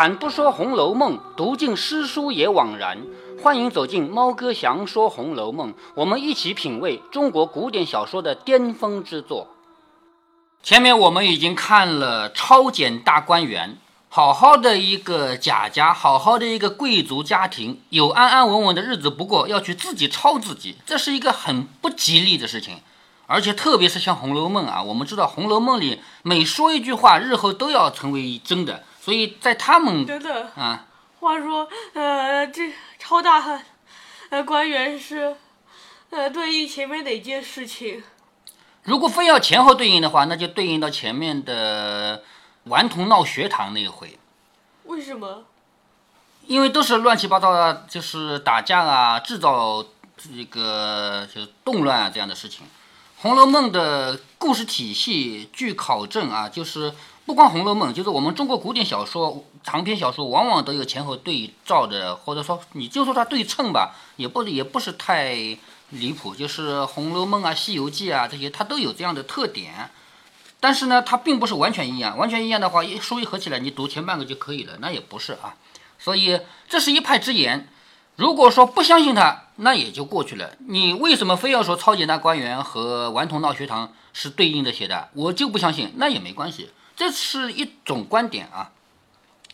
开坛不说《红楼梦》，读尽诗书也枉然。欢迎走进猫哥祥说《红楼梦》，我们一起品味中国古典小说的巅峰之作。前面我们已经看了超检大观园，好好的一个贾家，好好的一个贵族家庭，有安安稳稳的日子不过，要去自己抄自己，这是一个很不吉利的事情。而且特别是像《红楼梦》啊，我们知道《红楼梦》里每说一句话，日后都要成为真的。所以在他们等等，啊，话说，呃，这超大汉，呃，官员是，呃，对应前面哪件事情？如果非要前后对应的话，那就对应到前面的顽童闹学堂那一回，为什么？因为都是乱七八糟的，就是打架啊，制造这个就是动乱啊这样的事情。《红楼梦》的故事体系，据考证啊，就是不光《红楼梦》，就是我们中国古典小说、长篇小说，往往都有前后对照的，或者说你就说它对称吧，也不也不是太离谱。就是《红楼梦》啊、《西游记》啊这些，它都有这样的特点。但是呢，它并不是完全一样。完全一样的话，一书一合起来，你读前半个就可以了，那也不是啊。所以这是一派之言。如果说不相信他，那也就过去了。你为什么非要说超级大观园和顽童闹学堂是对应的写的？我就不相信，那也没关系，这是一种观点啊。《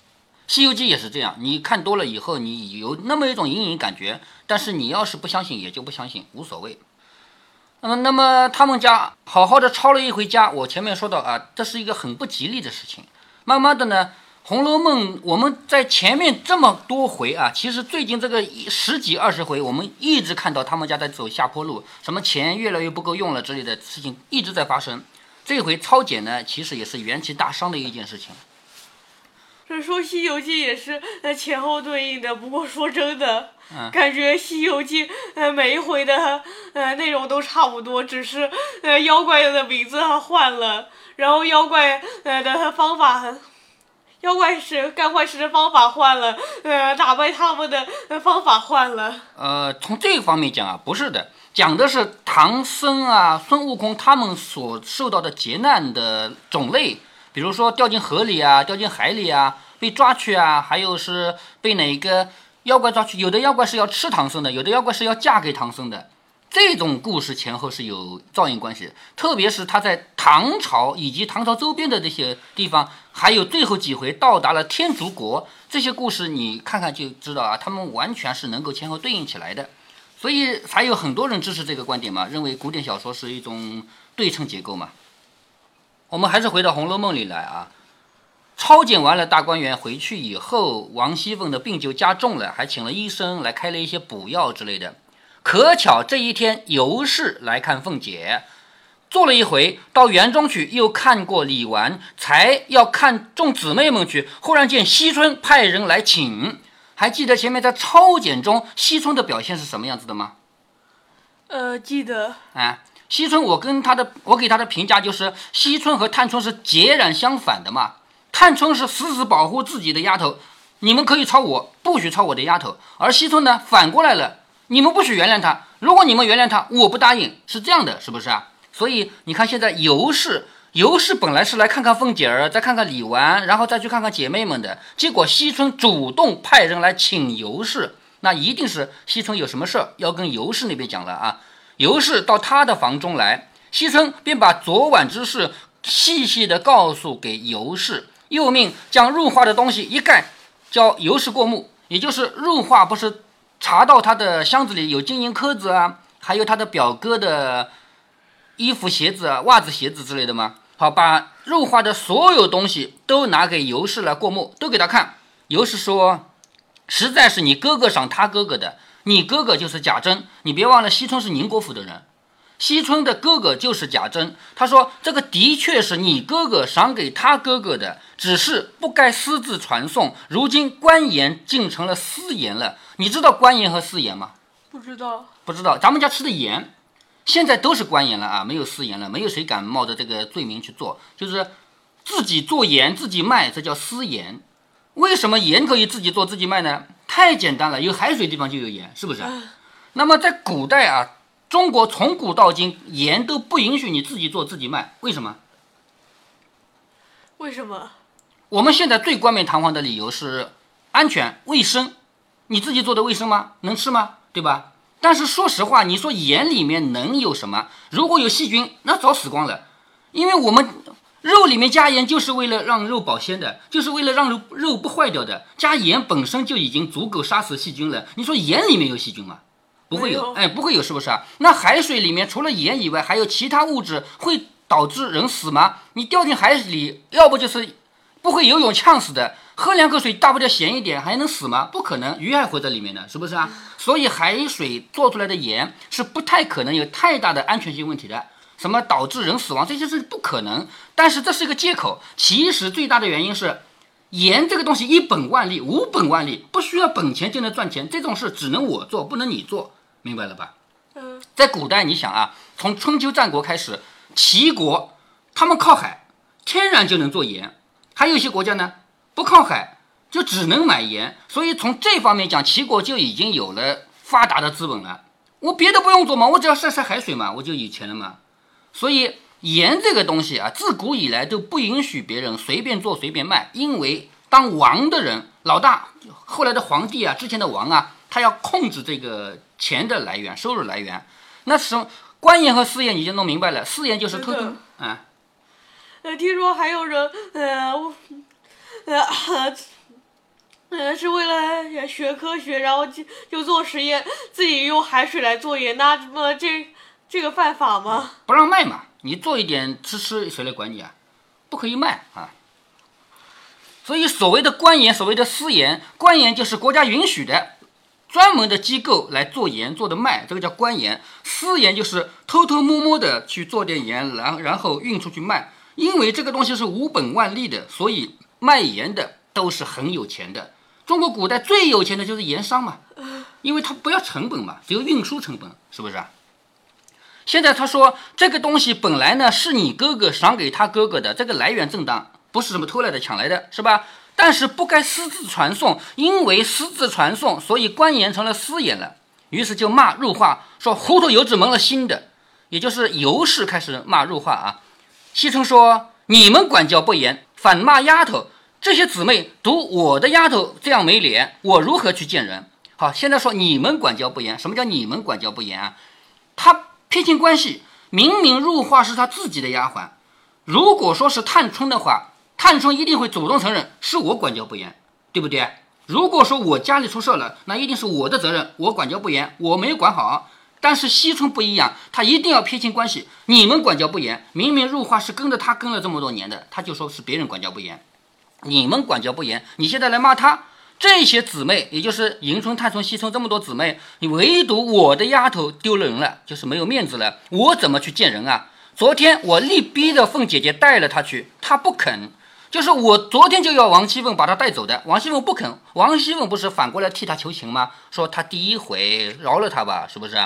西游记》也是这样，你看多了以后，你有那么一种隐隐感觉，但是你要是不相信，也就不相信，无所谓。那么，那么他们家好好的抄了一回家，我前面说到啊，这是一个很不吉利的事情。慢慢的呢。《红楼梦》，我们在前面这么多回啊，其实最近这个十几二十回，我们一直看到他们家在走下坡路，什么钱越来越不够用了之类的事情一直在发生。这回超检呢，其实也是元气大伤的一件事情。这说《西游记》也是呃前后对应的，不过说真的，感觉《西游记》呃每一回的呃内容都差不多，只是呃妖怪的名字换了，然后妖怪呃的方法。妖怪是干坏事的方法换了，呃，打败他们的方法换了。呃，从这个方面讲啊，不是的，讲的是唐僧啊、孙悟空他们所受到的劫难的种类，比如说掉进河里啊、掉进海里啊、被抓去啊，还有是被哪个妖怪抓去。有的妖怪是要吃唐僧的，有的妖怪是要嫁给唐僧的。这种故事前后是有照应关系的，特别是他在唐朝以及唐朝周边的这些地方，还有最后几回到达了天竺国，这些故事你看看就知道啊，他们完全是能够前后对应起来的，所以才有很多人支持这个观点嘛，认为古典小说是一种对称结构嘛。我们还是回到《红楼梦》里来啊，抄检完了大观园回去以后，王熙凤的病就加重了，还请了医生来开了一些补药之类的。可巧这一天，尤氏来看凤姐，坐了一回，到园中去，又看过李纨，才要看众姊妹们去。忽然见惜春派人来请，还记得前面在抄检中，惜春的表现是什么样子的吗？呃，记得。啊，惜春，我跟他的，我给他的评价就是，惜春和探春是截然相反的嘛。探春是死死保护自己的丫头，你们可以抄我，不许抄我的丫头。而惜春呢，反过来了。你们不许原谅他，如果你们原谅他，我不答应，是这样的，是不是啊？所以你看，现在尤氏，尤氏本来是来看看凤姐儿，再看看李纨，然后再去看看姐妹们的，结果惜春主动派人来请尤氏，那一定是惜春有什么事儿要跟尤氏那边讲了啊。尤氏到他的房中来，惜春便把昨晚之事细细的告诉给尤氏，又命将入画的东西一概叫尤氏过目，也就是入画不是。查到他的箱子里有金银颗子啊，还有他的表哥的衣服、鞋子啊、袜子、鞋子之类的吗？好，把入画的所有东西都拿给尤氏来过目，都给他看。尤氏说：“实在是你哥哥赏他哥哥的，你哥哥就是贾珍。你别忘了，西村是宁国府的人，西村的哥哥就是贾珍。他说这个的确是你哥哥赏给他哥哥的，只是不该私自传送。如今官言竟成了私盐了。”你知道官盐和私盐吗？不知道，不知道。咱们家吃的盐，现在都是官盐了啊，没有私盐了。没有谁敢冒着这个罪名去做，就是自己做盐自己卖，这叫私盐。为什么盐可以自己做自己卖呢？太简单了，有海水地方就有盐，是不是？那么在古代啊，中国从古到今，盐都不允许你自己做自己卖，为什么？为什么？我们现在最冠冕堂皇的理由是安全卫生，你自己做的卫生吗？能吃吗？对吧？但是说实话，你说盐里面能有什么？如果有细菌，那早死光了。因为我们肉里面加盐就是为了让肉保鲜的，就是为了让肉肉不坏掉的。加盐本身就已经足够杀死细菌了。你说盐里面有细菌吗？不会有，哎，不会有，是不是啊？那海水里面除了盐以外，还有其他物质会导致人死吗？你掉进海里，要不就是不会游泳呛死的，喝两口水大不了咸一点，还能死吗？不可能，鱼还活在里面呢，是不是啊？所以海水做出来的盐是不太可能有太大的安全性问题的。什么导致人死亡这些是不可能，但是这是一个借口。其实最大的原因是，盐这个东西一本万利，无本万利，不需要本钱就能赚钱。这种事只能我做，不能你做，明白了吧？嗯，在古代，你想啊，从春秋战国开始，齐国他们靠海，天然就能做盐，还有一些国家呢不靠海，就只能买盐。所以从这方面讲，齐国就已经有了发达的资本了。我别的不用做嘛，我只要晒晒海水嘛，我就有钱了嘛。所以盐这个东西啊，自古以来都不允许别人随便做随便卖，因为当王的人老大，后来的皇帝啊，之前的王啊，他要控制这个钱的来源、收入来源。那什官盐和私盐你就弄明白了，私盐就是偷偷啊。呃，听说还有人呃呃呃是为了学科学，然后就就做实验，自己用海水来做盐，那么这。这个犯法吗？不让卖嘛，你做一点吃吃，谁来管你啊？不可以卖啊。所以所谓的官盐，所谓的私盐，官盐就是国家允许的，专门的机构来做盐做的卖，这个叫官盐。私盐就是偷偷摸摸的去做点盐，然然后运出去卖。因为这个东西是无本万利的，所以卖盐的都是很有钱的。中国古代最有钱的就是盐商嘛，因为他不要成本嘛，只有运输成本，是不是啊？现在他说这个东西本来呢是你哥哥赏给他哥哥的，这个来源正当，不是什么偷来的、抢来的，是吧？但是不该私自传送，因为私自传送，所以官盐成了私盐了。于是就骂入化，说糊涂油子蒙了心的，也就是尤氏开始骂入化啊。西村说你们管教不严，反骂丫头，这些姊妹读我的丫头这样没脸，我如何去见人？好，现在说你们管教不严，什么叫你们管教不严啊？他。撇清关系，明明入画是他自己的丫鬟。如果说是探春的话，探春一定会主动承认是我管教不严，对不对？如果说我家里出事了，那一定是我的责任，我管教不严，我没有管好。但是惜春不一样，他一定要撇清关系。你们管教不严，明明入画是跟着他跟了这么多年的，他就说是别人管教不严，你们管教不严，你现在来骂他。这些姊妹，也就是迎春、探春、惜春这么多姊妹，你唯独我的丫头丢了人了，就是没有面子了。我怎么去见人啊？昨天我力逼着凤姐姐带了她去，她不肯。就是我昨天就要王熙凤把她带走的，王熙凤不肯。王熙凤不是反过来替她求情吗？说她第一回饶了她吧，是不是？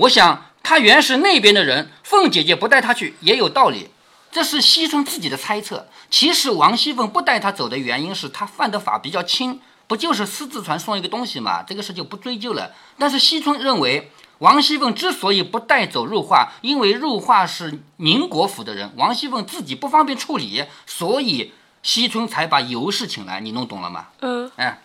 我想他原是那边的人，凤姐姐不带他去也有道理。这是惜春自己的猜测。其实王熙凤不带他走的原因是他犯的法比较轻，不就是私自传送一个东西嘛？这个事就不追究了。但是惜春认为，王熙凤之所以不带走入画，因为入画是宁国府的人，王熙凤自己不方便处理，所以惜春才把尤氏请来。你弄懂了吗？嗯。哎，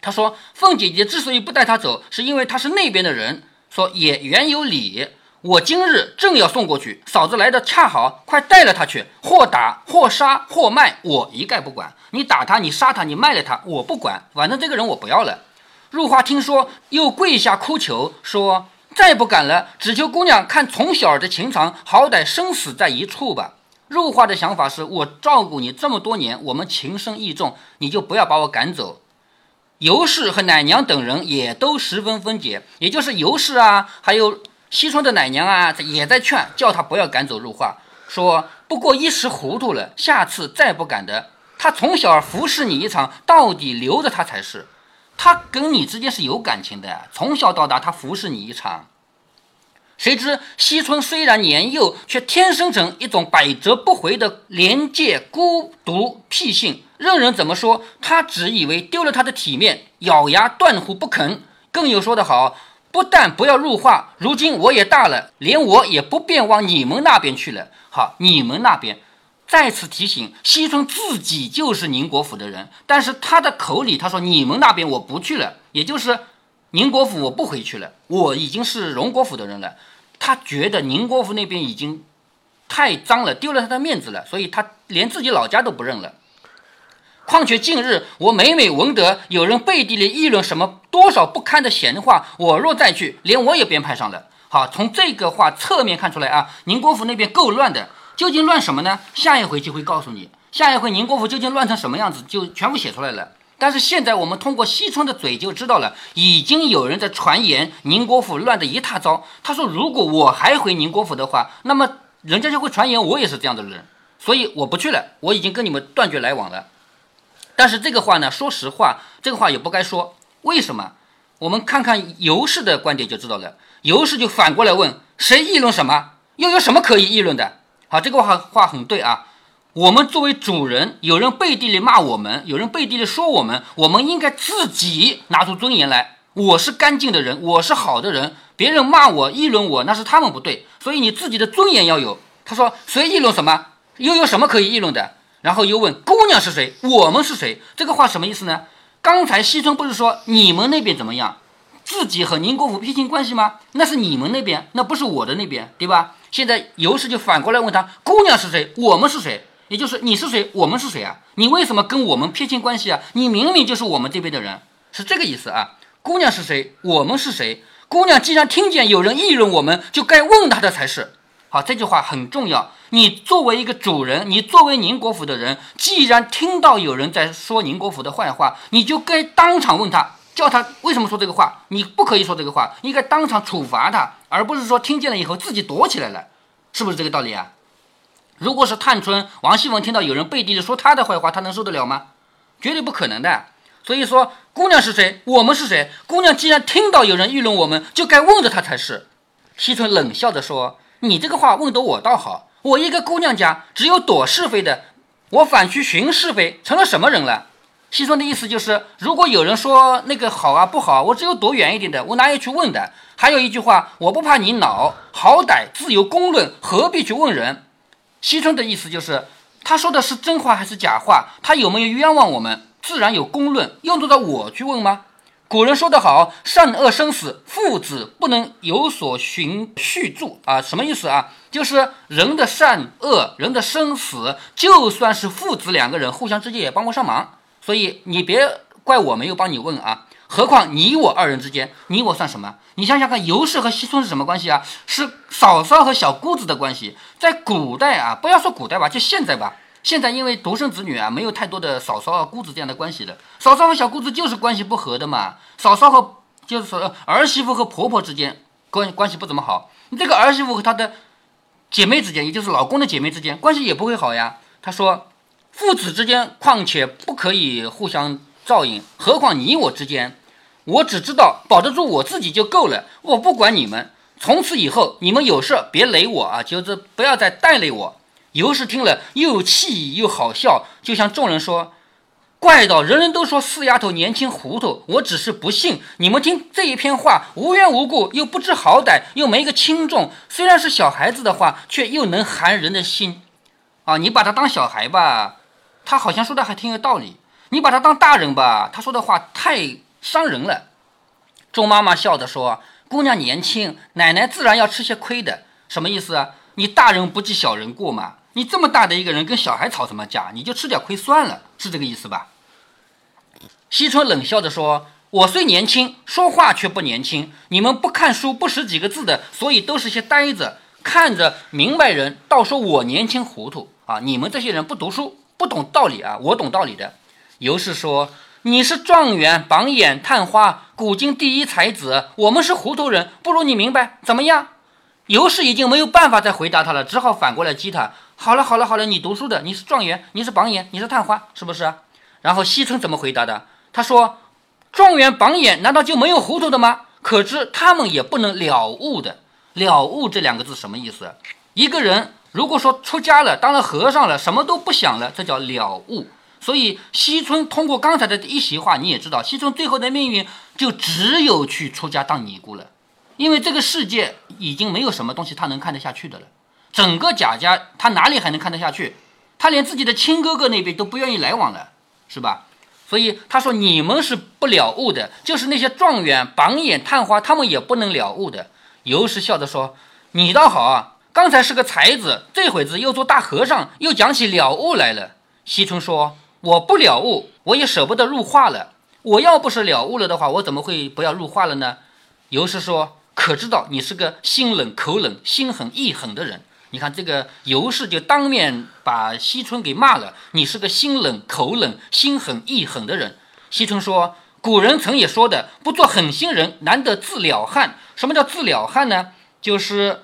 他说凤姐姐之所以不带他走，是因为他是那边的人，说也原有理。我今日正要送过去，嫂子来的恰好，快带了他去，或打或杀或卖，我一概不管。你打他，你杀他，你卖了他，我不管，反正这个人我不要了。入花听说，又跪下哭求，说再不敢了，只求姑娘看从小的情长，好歹生死在一处吧。入花的想法是我照顾你这么多年，我们情深意重，你就不要把我赶走。尤氏和奶娘等人也都十分分解，也就是尤氏啊，还有。西窗的奶娘啊，也在劝，叫他不要赶走入画，说不过一时糊涂了，下次再不敢的。他从小服侍你一场，到底留着他才是。他跟你之间是有感情的，从小到大他服侍你一场。谁知惜春虽然年幼，却天生成一种百折不回的廉洁、孤独、僻性，任人怎么说，他只以为丢了他的体面，咬牙断乎不肯。更有说得好。不但不要入画，如今我也大了，连我也不便往你们那边去了。好，你们那边，再次提醒，西村自己就是宁国府的人，但是他的口里他说你们那边我不去了，也就是宁国府我不回去了，我已经是荣国府的人了。他觉得宁国府那边已经太脏了，丢了他的面子了，所以他连自己老家都不认了。况且近日我每每闻得有人背地里议论什么多少不堪的闲话，我若再去，连我也编排上了。好，从这个话侧面看出来啊，宁国府那边够乱的。究竟乱什么呢？下一回就会告诉你。下一回宁国府究竟乱成什么样子，就全部写出来了。但是现在我们通过西村的嘴就知道了，已经有人在传言宁国府乱得一塌糟。他说，如果我还回宁国府的话，那么人家就会传言我也是这样的人，所以我不去了，我已经跟你们断绝来往了。但是这个话呢，说实话，这个话也不该说。为什么？我们看看尤氏的观点就知道了。尤氏就反过来问：谁议论什么？又有什么可以议论的？好，这个话话很对啊。我们作为主人，有人背地里骂我们，有人背地里说我们，我们应该自己拿出尊严来。我是干净的人，我是好的人，别人骂我、议论我，那是他们不对。所以你自己的尊严要有。他说：“谁议论什么？又有什么可以议论的？”然后又问：“姑娘是谁？我们是谁？”这个话什么意思呢？刚才西村不是说你们那边怎么样？自己和宁国府撇清关系吗？那是你们那边，那不是我的那边，对吧？现在尤氏就反过来问他：“姑娘是谁？我们是谁？也就是你是谁？我们是谁啊？你为什么跟我们撇清关系啊？你明明就是我们这边的人，是这个意思啊？姑娘是谁？我们是谁？姑娘既然听见有人议论我们，就该问他的才是。好，这句话很重要。你作为一个主人，你作为宁国府的人，既然听到有人在说宁国府的坏话，你就该当场问他。”叫他为什么说这个话？你不可以说这个话，应该当场处罚他，而不是说听见了以后自己躲起来了，是不是这个道理啊？如果是探春、王熙凤听到有人背地里说她的坏话，她能受得了吗？绝对不可能的。所以说，姑娘是谁？我们是谁？姑娘既然听到有人议论我们，就该问着她才是。惜春冷笑着说：“你这个话问得我倒好，我一个姑娘家只有躲是非的，我反去寻是非，成了什么人了？”西村的意思就是，如果有人说那个好啊不好，我只有躲远一点的，我哪有去问的？还有一句话，我不怕你恼，好歹自有公论，何必去问人？西村的意思就是，他说的是真话还是假话？他有没有冤枉我们？自然有公论，用得着我去问吗？古人说得好，善恶生死，父子不能有所循续助啊，什么意思啊？就是人的善恶，人的生死，就算是父子两个人互相之间也帮不上忙。所以你别怪我没有帮你问啊！何况你我二人之间，你我算什么？你想想看，尤氏和西村是什么关系啊？是嫂嫂和小姑子的关系。在古代啊，不要说古代吧，就现在吧。现在因为独生子女啊，没有太多的嫂嫂啊、姑子这样的关系的。嫂嫂和小姑子就是关系不和的嘛。嫂嫂和就是说儿媳妇和婆婆之间关关系不怎么好。你这个儿媳妇和她的姐妹之间，也就是老公的姐妹之间，关系也不会好呀。他说。父子之间，况且不可以互相照应，何况你我之间？我只知道保得住我自己就够了，我不管你们。从此以后，你们有事别累我啊，就是不要再带累我。尤氏听了，又气又好笑，就向众人说：“怪道人人都说四丫头年轻糊涂，我只是不信。你们听这一篇话，无缘无故又不知好歹，又没个轻重，虽然是小孩子的话，却又能寒人的心啊！你把他当小孩吧。”他好像说的还挺有道理，你把他当大人吧，他说的话太伤人了。钟妈妈笑着说：“姑娘年轻，奶奶自然要吃些亏的。什么意思啊？你大人不计小人过嘛？你这么大的一个人跟小孩吵什么架？你就吃点亏算了，是这个意思吧？”惜春冷笑着说：“我虽年轻，说话却不年轻。你们不看书，不识几个字的，所以都是些呆子。看着明白人，倒说我年轻糊涂啊！你们这些人不读书。”不懂道理啊！我懂道理的。尤氏说：“你是状元、榜眼、探花，古今第一才子，我们是糊涂人，不如你明白，怎么样？”尤氏已经没有办法再回答他了，只好反过来激他：“好了，好了，好了，你读书的，你是状元，你是榜眼，你是探花，是不是？”然后惜春怎么回答的？他说：“状元、榜眼难道就没有糊涂的吗？可知他们也不能了悟的。了悟这两个字什么意思？一个人。”如果说出家了，当了和尚了，什么都不想了，这叫了悟。所以惜春通过刚才的一席话，你也知道，惜春最后的命运就只有去出家当尼姑了，因为这个世界已经没有什么东西他能看得下去的了。整个贾家他哪里还能看得下去？他连自己的亲哥哥那边都不愿意来往了，是吧？所以他说你们是不了悟的，就是那些状元、榜眼、探花，他们也不能了悟的。尤氏笑着说：“你倒好啊，刚才是个才子，这会子又做大和尚，又讲起了悟来了。”惜春说：“我不了悟，我也舍不得入画了。我要不是了悟了的话，我怎么会不要入画了呢？”尤氏说：“可知道你是个心冷口冷、心狠意狠的人？”你看这个尤氏就当面把惜春给骂了：“你是个心冷口冷、心狠意狠的人。”惜春说：“古人曾也说的，不做狠心人，难得自了汉。什么叫自了汉呢？就是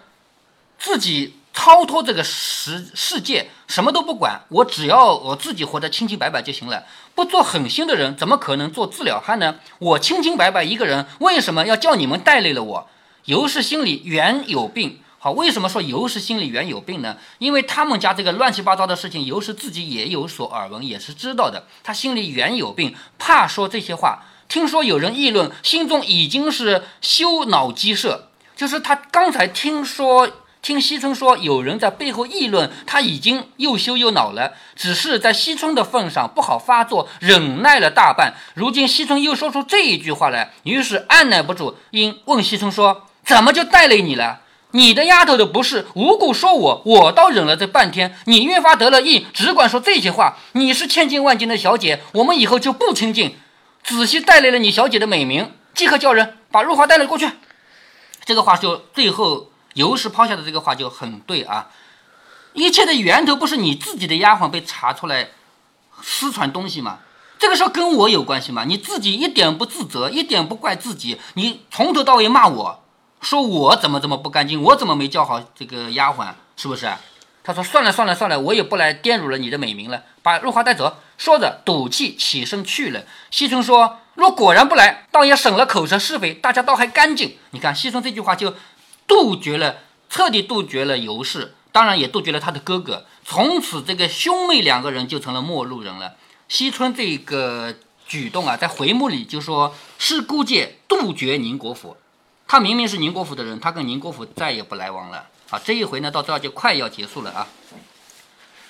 自己超脱这个世世界，什么都不管，我只要我自己活得清清白白就行了。不做狠心的人，怎么可能做自了汉呢？我清清白白一个人，为什么要叫你们带累了我？尤氏心里原有病。”好，为什么说尤氏心里原有病呢？因为他们家这个乱七八糟的事情，尤氏自己也有所耳闻，也是知道的。他心里原有病，怕说这些话。听说有人议论，心中已经是羞恼激射。就是他刚才听说听惜春说有人在背后议论，他已经又羞又恼了。只是在惜春的份上不好发作，忍耐了大半。如今惜春又说出这一句话来，于是按耐不住，因问惜春说：“怎么就带累你了？”你的丫头的不是无故说我，我倒忍了这半天。你越发得了意，只管说这些话。你是千金万金的小姐，我们以后就不亲近。仔细带来了你小姐的美名，即刻叫人把入华带了过去。这个话就最后尤氏抛下的这个话就很对啊。一切的源头不是你自己的丫鬟被查出来私传东西吗？这个事跟我有关系吗？你自己一点不自责，一点不怪自己，你从头到尾骂我。说我怎么怎么不干净，我怎么没教好这个丫鬟，是不是？他说算了算了算了，我也不来玷辱了你的美名了，把入华带走。说着赌气起身去了。惜春说：若果然不来，倒也省了口舌是非，大家倒还干净。你看惜春这句话就杜绝了，彻底杜绝了尤氏，当然也杜绝了他的哥哥。从此这个兄妹两个人就成了陌路人了。惜春这个举动啊，在回目里就说是姑借杜绝宁国府。他明明是宁国府的人，他跟宁国府再也不来往了。啊，这一回呢，到这儿就快要结束了啊。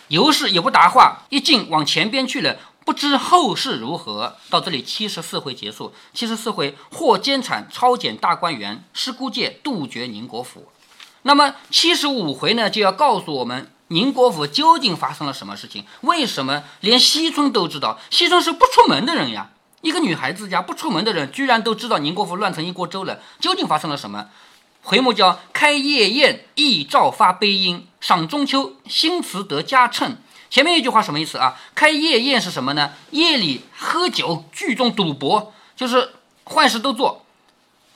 尤氏也不答话，一进往前边去了，不知后事如何。到这里七十四回结束。七十四回获奸产，抄检大观园，失孤介，杜绝宁国府。那么七十五回呢，就要告诉我们宁国府究竟发生了什么事情？为什么连惜春都知道？惜春是不出门的人呀。一个女孩子家不出门的人，居然都知道宁国府乱成一锅粥了。究竟发生了什么？回目叫开夜宴，忆照发悲音，赏中秋，新词得佳称。前面一句话什么意思啊？开夜宴是什么呢？夜里喝酒，聚众赌博，就是坏事都做。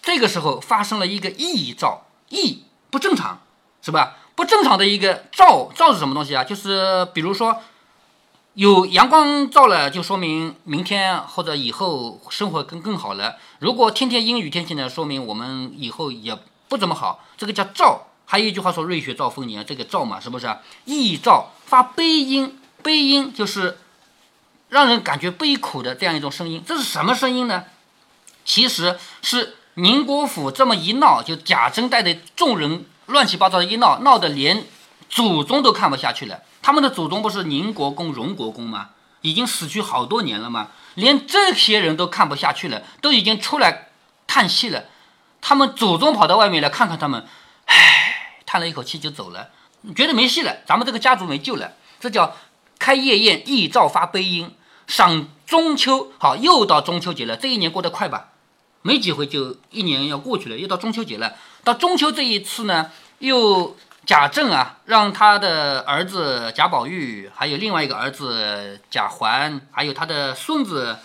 这个时候发生了一个异兆，异不正常，是吧？不正常的一个兆，兆是什么东西啊？就是比如说。有阳光照了，就说明明天或者以后生活更更好了。如果天天阴雨天气呢，说明我们以后也不怎么好。这个叫照。还有一句话说“瑞雪兆丰年”，这个兆嘛，是不是？易兆发悲音，悲音就是让人感觉悲苦的这样一种声音。这是什么声音呢？其实是宁国府这么一闹，就贾珍带的众人乱七八糟的一闹，闹得连祖宗都看不下去了。他们的祖宗不是宁国公、荣国公吗？已经死去好多年了吗？连这些人都看不下去了，都已经出来叹气了。他们祖宗跑到外面来看看他们，唉，叹了一口气就走了，觉得没戏了，咱们这个家族没救了。这叫开夜宴，忆照发悲音，赏中秋。好，又到中秋节了，这一年过得快吧？没几回就一年要过去了，又到中秋节了。到中秋这一次呢，又。贾政啊，让他的儿子贾宝玉，还有另外一个儿子贾环，还有他的孙子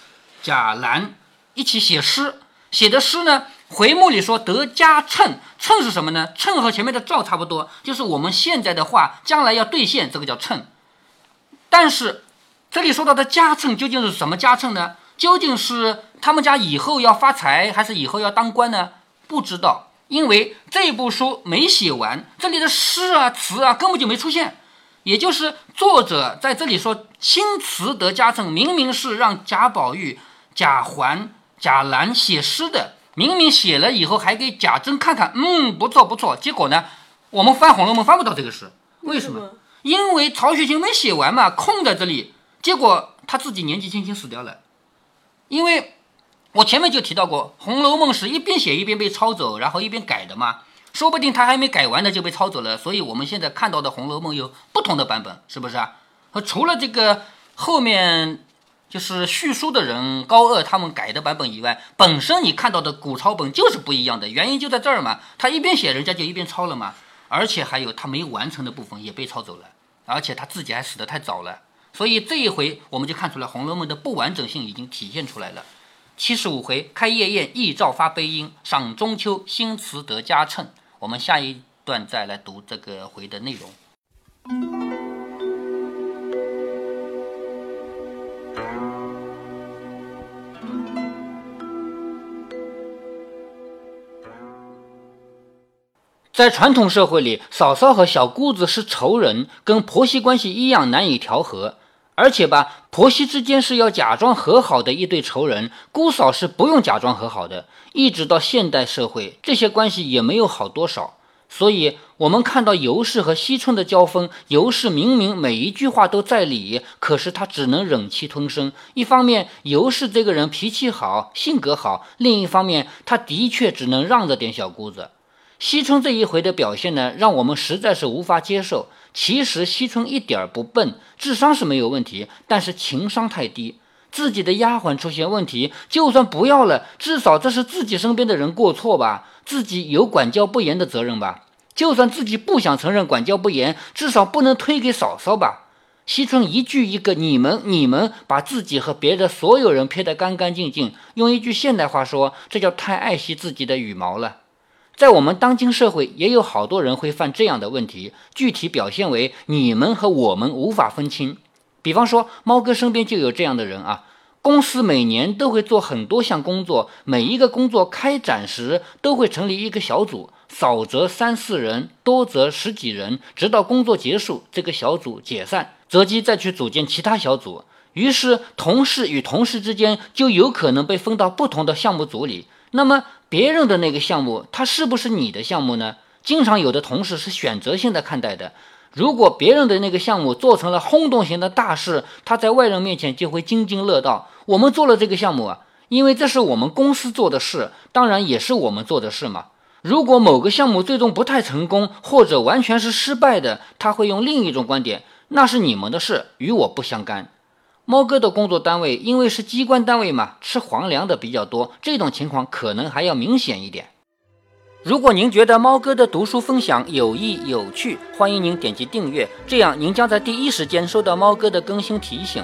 贾兰一起写诗。写的诗呢，回目里说得加称，称是什么呢？称和前面的兆差不多，就是我们现在的话将来要兑现，这个叫称。但是这里说到的加称究竟是什么加称呢？究竟是他们家以后要发财，还是以后要当官呢？不知道。因为这部书没写完，这里的诗啊词啊根本就没出现，也就是作者在这里说新词得佳称，明明是让贾宝玉、贾环、贾兰写诗的，明明写了以后还给贾珍看看，嗯，不错不错。结果呢，我们翻《红楼梦》翻不到这个诗，为什么？因为曹雪芹没写完嘛，空在这里，结果他自己年纪轻轻死掉了。因为我前面就提到过，《红楼梦》是一边写一边被抄走，然后一边改的嘛，说不定他还没改完呢就被抄走了。所以我们现在看到的《红楼梦》有不同的版本，是不是啊？除了这个后面。就是叙书的人高鹗他们改的版本以外，本身你看到的古抄本就是不一样的，原因就在这儿嘛。他一边写，人家就一边抄了嘛。而且还有他没完成的部分也被抄走了，而且他自己还死得太早了。所以这一回我们就看出来《红楼梦》的不完整性已经体现出来了。七十五回开夜宴，忆照发悲音；赏中秋，新词得佳称。我们下一段再来读这个回的内容。在传统社会里，嫂嫂和小姑子是仇人，跟婆媳关系一样难以调和。而且吧，婆媳之间是要假装和好的一对仇人，姑嫂是不用假装和好的。一直到现代社会，这些关系也没有好多少。所以，我们看到尤氏和惜春的交锋，尤氏明明每一句话都在理，可是她只能忍气吞声。一方面，尤氏这个人脾气好，性格好；另一方面，她的确只能让着点小姑子。惜春这一回的表现呢，让我们实在是无法接受。其实惜春一点儿不笨，智商是没有问题，但是情商太低。自己的丫鬟出现问题，就算不要了，至少这是自己身边的人过错吧，自己有管教不严的责任吧。就算自己不想承认管教不严，至少不能推给嫂嫂吧。惜春一句一个你们你们，把自己和别的所有人撇得干干净净。用一句现代话说，这叫太爱惜自己的羽毛了。在我们当今社会，也有好多人会犯这样的问题，具体表现为你们和我们无法分清。比方说，猫哥身边就有这样的人啊。公司每年都会做很多项工作，每一个工作开展时都会成立一个小组，少则三四人，多则十几人，直到工作结束，这个小组解散，择机再去组建其他小组。于是，同事与同事之间就有可能被分到不同的项目组里。那么，别人的那个项目，它是不是你的项目呢？经常有的同事是选择性的看待的。如果别人的那个项目做成了轰动型的大事，他在外人面前就会津津乐道。我们做了这个项目啊，因为这是我们公司做的事，当然也是我们做的事嘛。如果某个项目最终不太成功，或者完全是失败的，他会用另一种观点，那是你们的事，与我不相干。猫哥的工作单位因为是机关单位嘛，吃皇粮的比较多，这种情况可能还要明显一点。如果您觉得猫哥的读书分享有益有趣，欢迎您点击订阅，这样您将在第一时间收到猫哥的更新提醒。